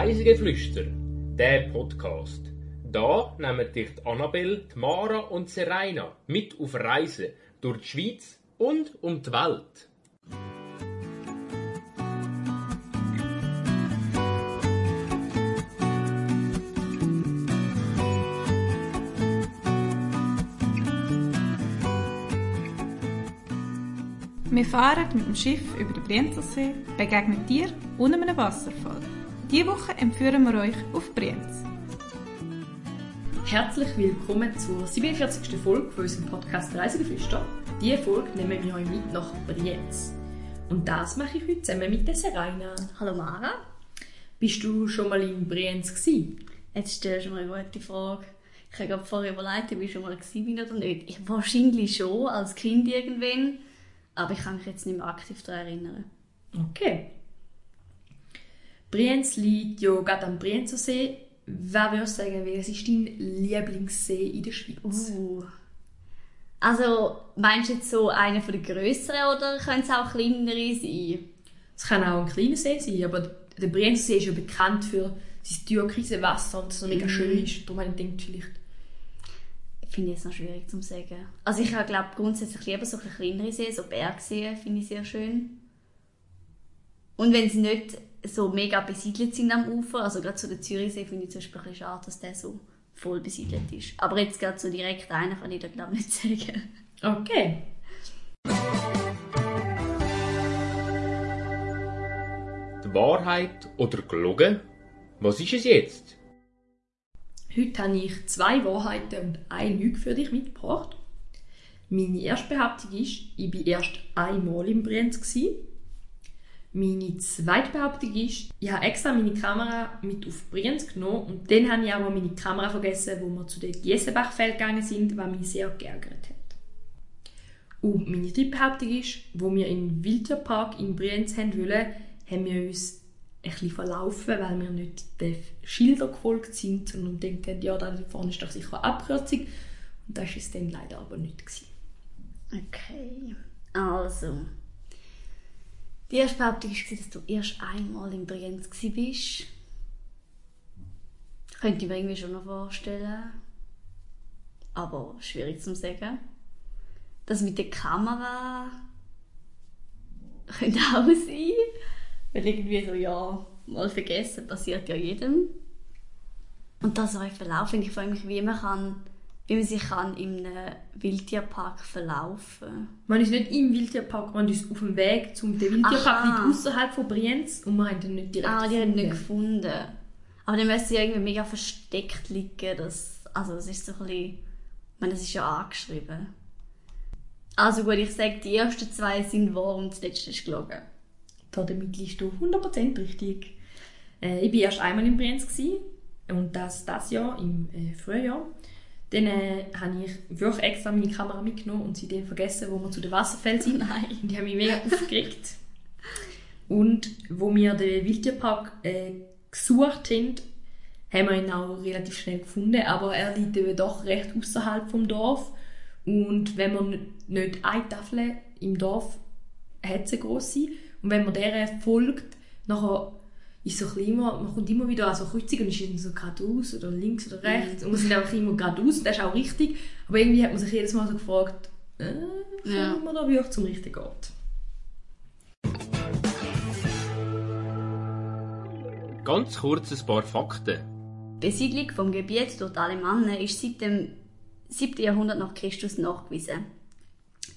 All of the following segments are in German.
Reisegeflüster, der Podcast. Da nehmen dich die Mara und Serena mit auf Reisen durch die Schweiz und um die Welt. Wir fahren mit dem Schiff über den Brienzelsee, begegnen Tier und einem Wasserfall. Diese Woche empführen wir euch auf Brienz. Herzlich willkommen zur 47. Folge von unserem Podcast Reisegeflüster. Diese Folge nehmen wir euch mit nach Brienz. Und das mache ich heute zusammen mit der Serena. Hallo Mara. Bist du schon mal in Brienz gewesen? Jetzt stellst du mir eine gute Frage. Ich habe gerade vorher überlegt, ob ich schon mal bin oder nicht. Ich, wahrscheinlich schon, als Kind irgendwann. Aber ich kann mich jetzt nicht mehr aktiv daran erinnern. Okay. Brienz liegt ja gerade am Brienzersee. Wer würde sagen, welches ist dein Lieblingssee in der Schweiz? Uh. Also, meinst du jetzt so einer von den grösseren oder können es auch kleinere sein? Es kann auch ein kleiner See sein, aber der Brienzersee ist ja bekannt für sein türkise Wasser und das so mega Mhm. schön ist. Darum habe ich gedacht, vielleicht Finde ich jetzt noch schwierig zu sagen. Also ich glaube grundsätzlich lieber so ein kleinere See, so Bergseen finde ich sehr schön. Und wenn sie nicht so mega besiedelt sind am Ufer, also gerade so der Zürichsee finde ich zum Beispiel ein bisschen schade, dass der so voll besiedelt ist. Aber jetzt gerade so direkt einen kann ich da glaube ich nicht sagen. Okay. Die Wahrheit oder gelogen? Was ist es jetzt? Heute habe ich zwei Wahrheiten und eine Lüge für dich mitgebracht. Meine erste Behauptung ist, ich war erst einmal in Brienz. Gewesen. Meine zweite Behauptung ist, ich habe extra meine Kamera mit auf Brienz genommen und dann habe ich auch meine Kamera vergessen, wo wir zu den Giesenbachfeld gegangen sind, was mich sehr geärgert hat. Und meine dritte Behauptung ist, wo wir in Wildtierpark in Brienz haben wollen, haben wir uns bisschen verlaufen, weil wir nicht den Schildern gefolgt sind, sondern denken, ja, da vorne ist doch sicher eine Abkürzung. Und das war es dann leider aber nicht. Gewesen. Okay. Also. Die erste Behauptung war, dass du erst einmal in Brienz warst. Könnte ich mir irgendwie schon noch vorstellen. Aber schwierig zu sagen. Das mit der Kamera könnte auch sein. Weil irgendwie so, ja, mal vergessen, passiert ja jedem. Und das auch verlaufen. Ich frage mich, wie man, kann, wie man sich kann in einem Wildtierpark verlaufen Man ist nicht im Wildtierpark, man ist auf dem Weg zum Wildtierpark Aha. liegt außerhalb von Brienz und wir haben den nicht direkt Ah, die haben nicht gefunden. gefunden. Aber dann müsste sie irgendwie mega versteckt liegen. Das, also das ist so ein bisschen... Ich meine, das ist ja angeschrieben. Also gut, ich sage, die ersten zwei sind wahr und das letzte ist gelogen. Damit liegst du 100% richtig. Äh, ich war erst einmal in Brienz gewesen, und das das Jahr, im äh, Frühjahr. Dann äh, habe ich wirklich extra meine Kamera mitgenommen und sie dann vergessen, wo wir zu den Wasserfällen sind. Nein. Und die haben mich mega aufgeregt. Und wo wir den Wildtierpark äh, gesucht haben, haben wir ihn auch relativ schnell gefunden, aber er liegt eben doch recht außerhalb vom Dorf. Und wenn man nicht eine Tafel im Dorf hat, es eine grosse. Und wenn man der folgt, nachher ist so ein bisschen immer, man kommt immer wieder an so Kreuzungen und ist irgendwie so geradeaus oder links oder rechts. Und wir sind einfach immer geradeaus, das ist auch richtig. Aber irgendwie hat man sich jedes Mal so gefragt, äh, Ja. kommen wir da wirklich zum richtigen Ort? Ganz kurz ein paar Fakten. Die Besiedlung vom Gebiet durch die Alemannen ist seit dem 7. Jahrhundert nach Christus nachgewiesen.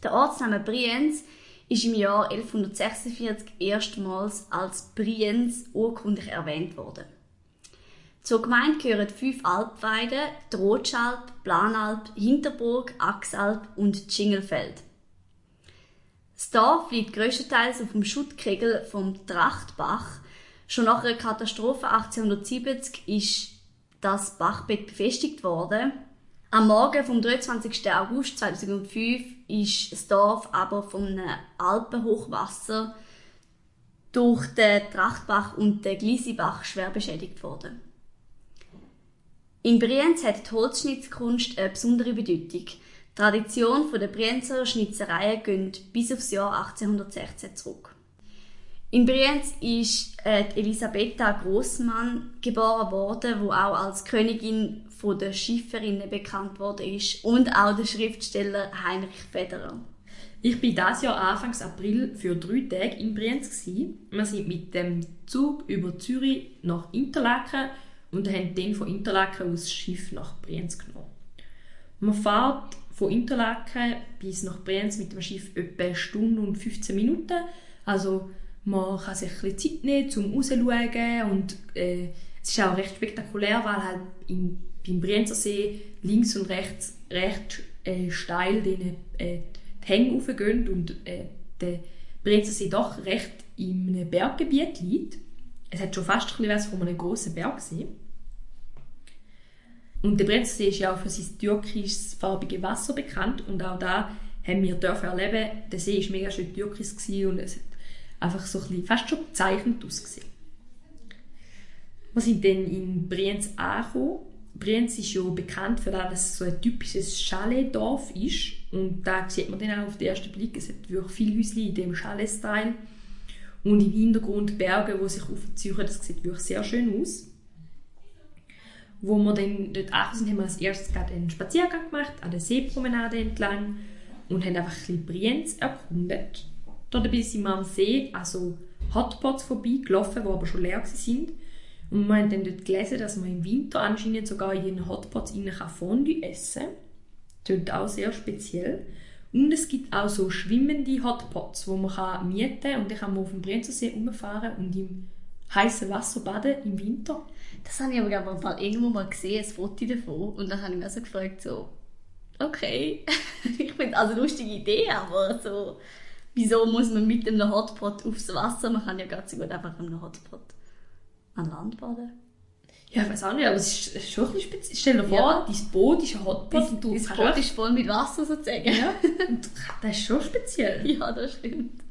Der Ortsname Brienz ist im Jahr 1146 erstmals als Brienz urkundlich erwähnt worden. Zur Gemeinde gehören fünf Alpweiden, die Rotschalp, Planalp, Hinterburg, Axalp und Schingelfeld. Das Dorf liegt größtenteils auf dem Schuttkegel vom Trachtbach. Schon nach einer Katastrophe 1870 ist das Bachbett befestigt worden. Am Morgen vom 23. August 2005 ist das Dorf aber von einem Alpenhochwasser durch den Trachtbach und den Glisibach schwer beschädigt worden. In Brienz hat die Holzschnitzkunst eine besondere Bedeutung. Die Tradition der Brienzer Schnitzereien geht bis aufs Jahr 1816 zurück. In Brienz ist äh, Elisabetta Grossmann geboren worden, wo auch als Königin von der Schifferinnen bekannt worden ist und auch der Schriftsteller Heinrich Federer. Ich bin dieses Jahr Anfang April für drei Tage in Brienz. Gewesen. Wir sind mit dem Zug über Zürich nach Interlaken und haben dann von Interlaken aus das Schiff nach Brienz genommen. Man fährt von Interlaken bis nach Brienz mit dem Schiff etwa eine Stunde und 15 Minuten. Also man kann sich ein bisschen Zeit nehmen, um rauszuschauen und äh, es ist auch recht spektakulär, weil halt im, beim Brienzer See links und rechts recht äh, steil den, äh, die Hänge raufgehen und äh, der Brienzer See doch recht in einem Berggebiet liegt. Es hat schon fast ein bisschen von einem grossen Bergsee. Und der Brennsee ist ja auch für sein türkisfarbige Wasser bekannt und auch da haben wir dürfen erleben, der See war mega schön türkis und es einfach so ein bisschen, fast schon bezeichnend ausgesehen. Wir sind dann in Brienz angekommen. Brienz ist ja bekannt für das, dass es so ein typisches Chaletdorf ist und da sieht man dann auch auf den ersten Blick, es hat wirklich viele Häuschen in dem Chalet-Style und im Hintergrund Berge, die sich aufziehen, das sieht wirklich sehr schön aus wo wir dann dort angekommen sind, haben wir als erstes gerade einen Spaziergang gemacht, an der Seepromenade entlang und haben einfach ein bisschen Brienz erkundet. Dabei sind wir am See also Hotpots vorbeigelaufen, die aber schon leer waren. Und wir haben dann dort gelesen, dass man im Winter anscheinend sogar in den Hotpots innen Fondue essen kann. Das ist auch sehr speziell. Und es gibt auch so schwimmende Hotpots, wo man mieten kann und dann kann man auf dem Brienzer See rumfahren und im heißen Wasser baden im Winter. Das habe ich aber glaube ich irgendwo mal gesehen, ein Foto davon. Und dann habe ich mir so gefragt, so, okay, ich finde also eine lustige Idee, aber so, wieso muss man mit einem Hotpot aufs Wasser? Man kann ja ganz so gut einfach mit einem Hotpot an Land baden. Ja, ich weiß auch nicht, aber es ist schon ein bisschen speziell. Stell dir vor, ja. dein Boot ist ein Hotpot und du Das Boot ist voll mit Wasser sozusagen. Ja, und das ist schon speziell. Ja, das stimmt.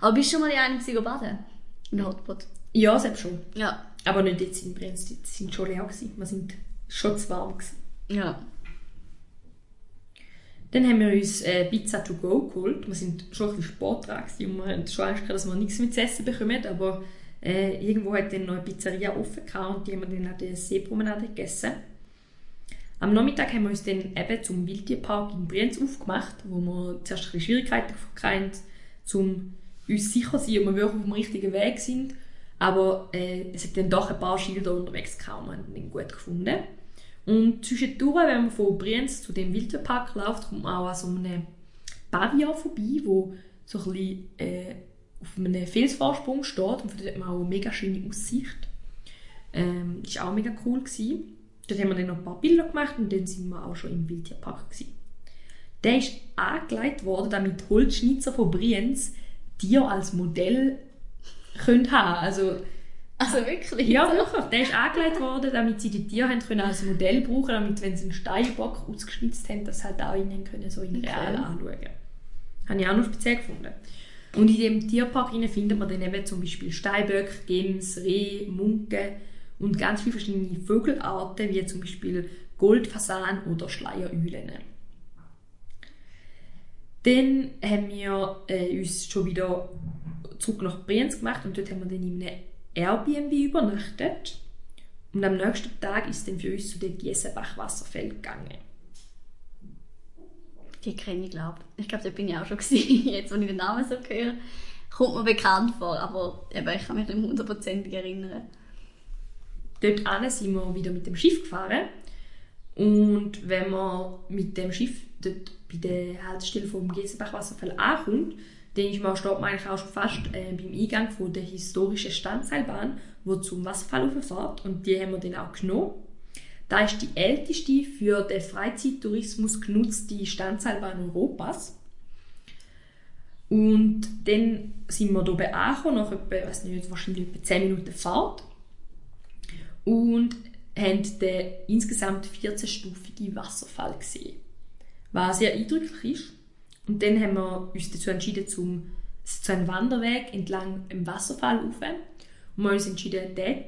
Aber bist du schon mal die eine baden? In einem Hotpot? Ja, selbst schon. Ja. Aber nicht jetzt in Brienz, die sind schon leer gewesen. Wir sind schon zu warm gewesen. Ja. Dann haben wir uns äh, Pizza to go geholt. Wir sind schon ein bisschen Sport dran und wir haben schon Angst gehabt, dass wir nichts mit essen bekommen. Aber äh, irgendwo hat dann noch eine Pizzeria offen gehabt und die haben wir dann an der Seepromenade gegessen. Am Nachmittag haben wir uns dann eben zum Wildtierpark in Brienz aufgemacht, wo wir zuerst ein Schwierigkeiten hatten, um uns sicher zu sein, ob wir wirklich auf dem richtigen Weg sind. Aber äh, es hat dann doch ein paar Schilder unterwegs gehabt und wir haben ihn gut gefunden. Und zwischendurch, wenn man von Brienz zu dem Wildtierpark läuft, kommt man auch an so einem Pavillon vorbei, wo so ein bisschen, äh, auf einem Felsvorsprung steht und dort hat man auch eine mega schöne Aussicht. Ähm, das war auch mega cool. Gewesen. Dort haben wir dann noch ein paar Bilder gemacht und dann sind wir auch schon im Wildtierpark. Gewesen. Der ist angelegt worden, damit Holzschnitzer von Brienz dir als Modell können haben. Also, also wirklich? Ja, wirklich. Der ist angelegt worden, damit sie die Tiere haben können als Modell brauchen damit, wenn sie einen Steinbock ausgeschnitzt haben, das halt auch ihnen können so in real okay. anschauen. Habe ich auch noch speziell gefunden. Und in dem Tierpark findet man dann eben zum Beispiel Steinböcke, Gems, Reh, Munken und ganz viele verschiedene Vogelarten, wie zum Beispiel Goldfasan oder Schleiereulen. Dann haben wir äh, uns schon wieder zurück nach Brienz gemacht und dort haben wir dann in einem Airbnb übernachtet. Und am nächsten Tag ist dann für uns zu den Giesenbach-Wasserfällen gegangen. Die kenne ich, glaube ich. Ich glaube, da bin ich auch schon gewesen. Jetzt, wenn ich den Namen so höre, kommt mir bekannt vor, aber eben, ich kann mich nicht hundertprozentig erinnern. Dort an sind wir wieder mit dem Schiff gefahren. Und wenn man mit dem Schiff dort bei der Haltestelle vom Giesenbach-Wasserfall ankommt, man, steht man eigentlich auch schon fast äh, beim Eingang von der historischen Standseilbahn, wo zum Wasserfall fährt und die haben wir dann auch genommen. Da ist die älteste für den Freizeittourismus genutzte Standseilbahn Europas. Und dann sind wir hier angekommen, nach etwa, weiß nicht, wahrscheinlich etwa 10 Minuten Fahrt. Und haben den insgesamt 14-stufige Wasserfall gesehen. Was sehr eindrücklich ist. Und dann haben wir uns dazu entschieden, zum, zu einem Wanderweg entlang dem Wasserfall rauf. Und wir haben uns entschieden, dort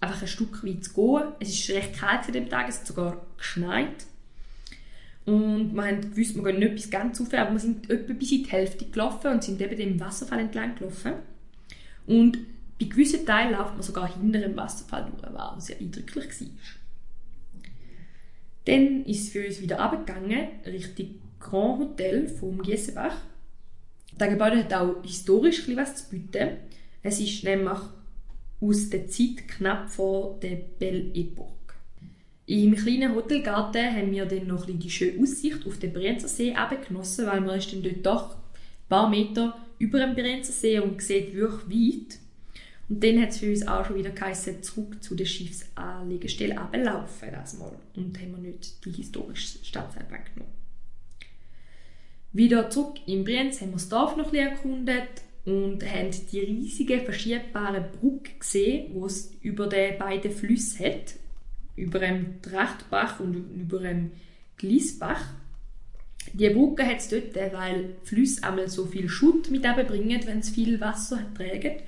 einfach ein Stück weit zu gehen. Es war recht kalt an dem Tag, es hat sogar geschneit. Und wir haben gewusst, wir gehen nicht bis ganz rauf, aber wir sind etwa bis in die Hälfte gelaufen und sind eben dem Wasserfall entlang gelaufen. Und bei gewissen Teilen läuft man sogar hinter dem Wasserfall durch, was sehr eindrücklich war. Dann ist es für uns wieder abgegangen, Richtung Grand Hotel vom Giessenbach. Das Gebäude hat auch historisch etwas zu bieten. Es ist nämlich aus der Zeit knapp vor der Belle Epoque. Im kleinen Hotelgarten haben wir dann noch die schöne Aussicht auf den Brienzer See genossen, weil man ist dann dort doch ein paar Meter über dem Brienzer See und sieht wirklich weit. Und dann hat es für uns auch schon wieder geheißen, zurück zu der Schiffsanlegestelle ablaufen das mal. Und haben wir nicht die historische Stadtseilbahn genommen. Wieder zurück in Brienz haben wir das Dorf noch ein erkundet und haben die riesige verschiebbare Brücke gesehen, die es über die beiden Flüsse hat, über dem Trachtbach und über dem Glisbach. Die Brücke hat es dort, weil Flüsse einmal so viel Schutt mit bringen, wenn es viel Wasser tragen.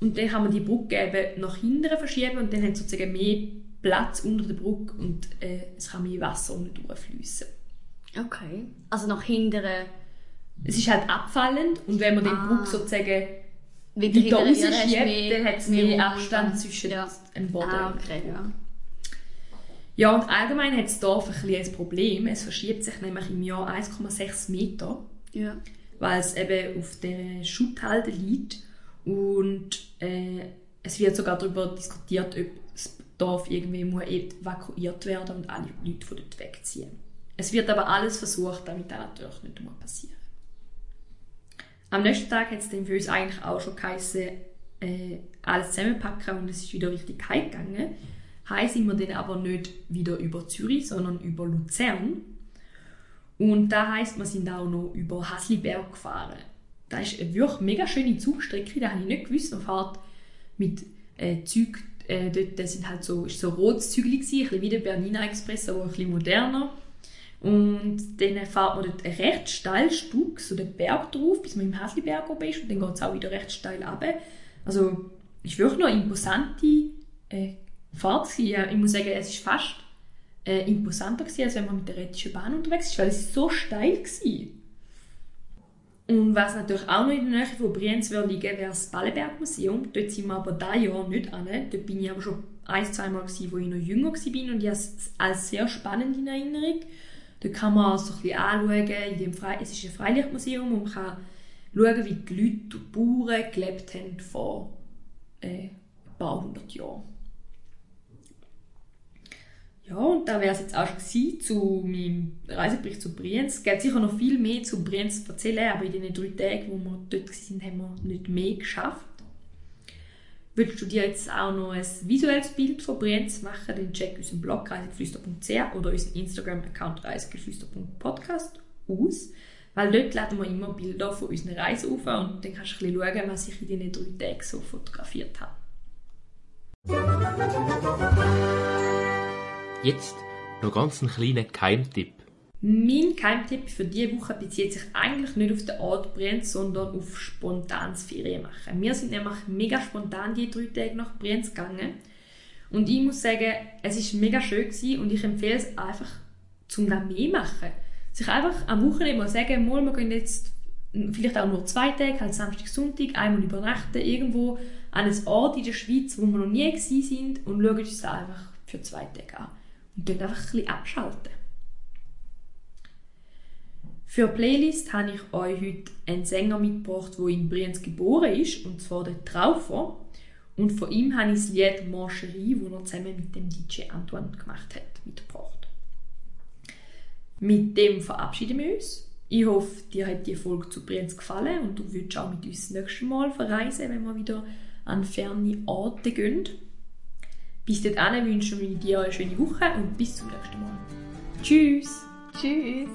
Und dann kann man die Brücke eben nach hinten verschieben und dann hat sozusagen mehr Platz unter der Brücke und äh, es kann mehr Wasser unten durchfließen. Okay. Also nach hinten. Es ist halt abfallend und wenn man ah. den Brücke sozusagen wieder, wieder rausschiebt, dann hat es mehr, mehr Abstand zwischen ja. dem Boden. Ah, okay, ja. Ja, und allgemein hat das Dorf ein, ein Problem. Es verschiebt sich nämlich im Jahr 1,6 Meter. Ja. Weil es eben auf der Schutthalde liegt. Und äh, es wird sogar darüber diskutiert, ob das Dorf irgendwie muss evakuiert werden und alle Leute von dort wegziehen. Es wird aber alles versucht, damit das natürlich nicht mehr passieren. Am nächsten Tag hat es dann für uns eigentlich auch schon geheißen, äh, alles zusammenpacken und es ist wieder richtig heimgegangen. Heim sind wir dann aber nicht wieder über Zürich, sondern über Luzern. Und da heißt, wir sind auch noch über Hasliberg gefahren. Da ist eine wirklich mega schöne Zugstrecke, da habe ich nicht gewusst. Man fährt mit äh, Züg, äh, dort das sind halt so, ist so rotes Zügel ein bisschen wie der Bernina Express, aber ein bisschen moderner. Und dann fährt man dort einen recht steilen Stück, so den Berg drauf, bis man im Hasliberg oben ist und dann geht es auch wieder recht steil runter. Also, ist wirklich noch eine imposante äh, Fahrt gewesen. Ich muss sagen, es ist fast äh, imposanter gewesen, als wenn man mit der Rätischen Bahn unterwegs ist, weil es so steil war. Und was natürlich auch noch in der Nähe von Brienz liegen wäre das Ballenberg Museum. Dort sind wir aber dieses Jahr nicht an. Dort bin ich aber schon ein, zwei Mal gewesen, wo ich noch jünger war und ich habe es als sehr spannend in Erinnerung. Dort kann man so ein bisschen anschauen, in Fre es ist ein Freilichtmuseum und man kann schauen, wie die Leute und Bauern gelebt haben vor äh, ein paar hundert Jahren. Ja, und da wäre es jetzt auch schon zu meinem Reisebericht zu Brienz. Es gibt sicher noch viel mehr zu Brienz zu erzählen, aber in den drei Tagen, wo wir dort waren, haben wir nicht mehr geschafft. Willst du dir jetzt auch noch ein visuelles Bild von Brienz machen, dann check unseren Blog reisegeflüster.ch oder unseren Instagram-Account reisegeflüster.podcast aus, weil dort laden wir immer Bilder von unseren Reisen auf und dann kannst du ein bisschen schauen, was ich in diesen drei Tagen so fotografiert habe. Jetzt noch ganz einen kleinen Keimtipp. Mein Keimtipp für diese Woche bezieht sich eigentlich nicht auf den Ort Brienz, sondern auf spontanes Ferien machen. Wir sind nämlich mega spontan die drei Tage nach Brienz gegangen. Und ich muss sagen, es ist mega schön gewesen und ich empfehle es einfach, zum da mehr machen. Sich einfach am Wochenende mal sagen, mal, wir gehen jetzt vielleicht auch nur zwei Tage, halt Samstag, Sonntag, einmal übernachten irgendwo an einem Ort in der Schweiz, wo wir noch nie gewesen sind und schauen uns das einfach für zwei Tage an und dort einfach ein bisschen abschalten. Für die Playlist habe ich euch heute einen Sänger mitgebracht, der in Brienz geboren ist, und zwar der Traufer. Und von ihm habe ich das Lied Mancherie, das er zusammen mit dem DJ Antoine gemacht hat, mitgebracht. Mit dem verabschieden wir uns. Ich hoffe, dir hat die Folge zu Brienz gefallen und du würdest auch mit uns das nächste Mal verreisen, wenn wir wieder an ferne Orte gehen. Bis dahin wünschen wir dir eine schöne Woche und bis zum nächsten Mal. Tschüss! Tschüss!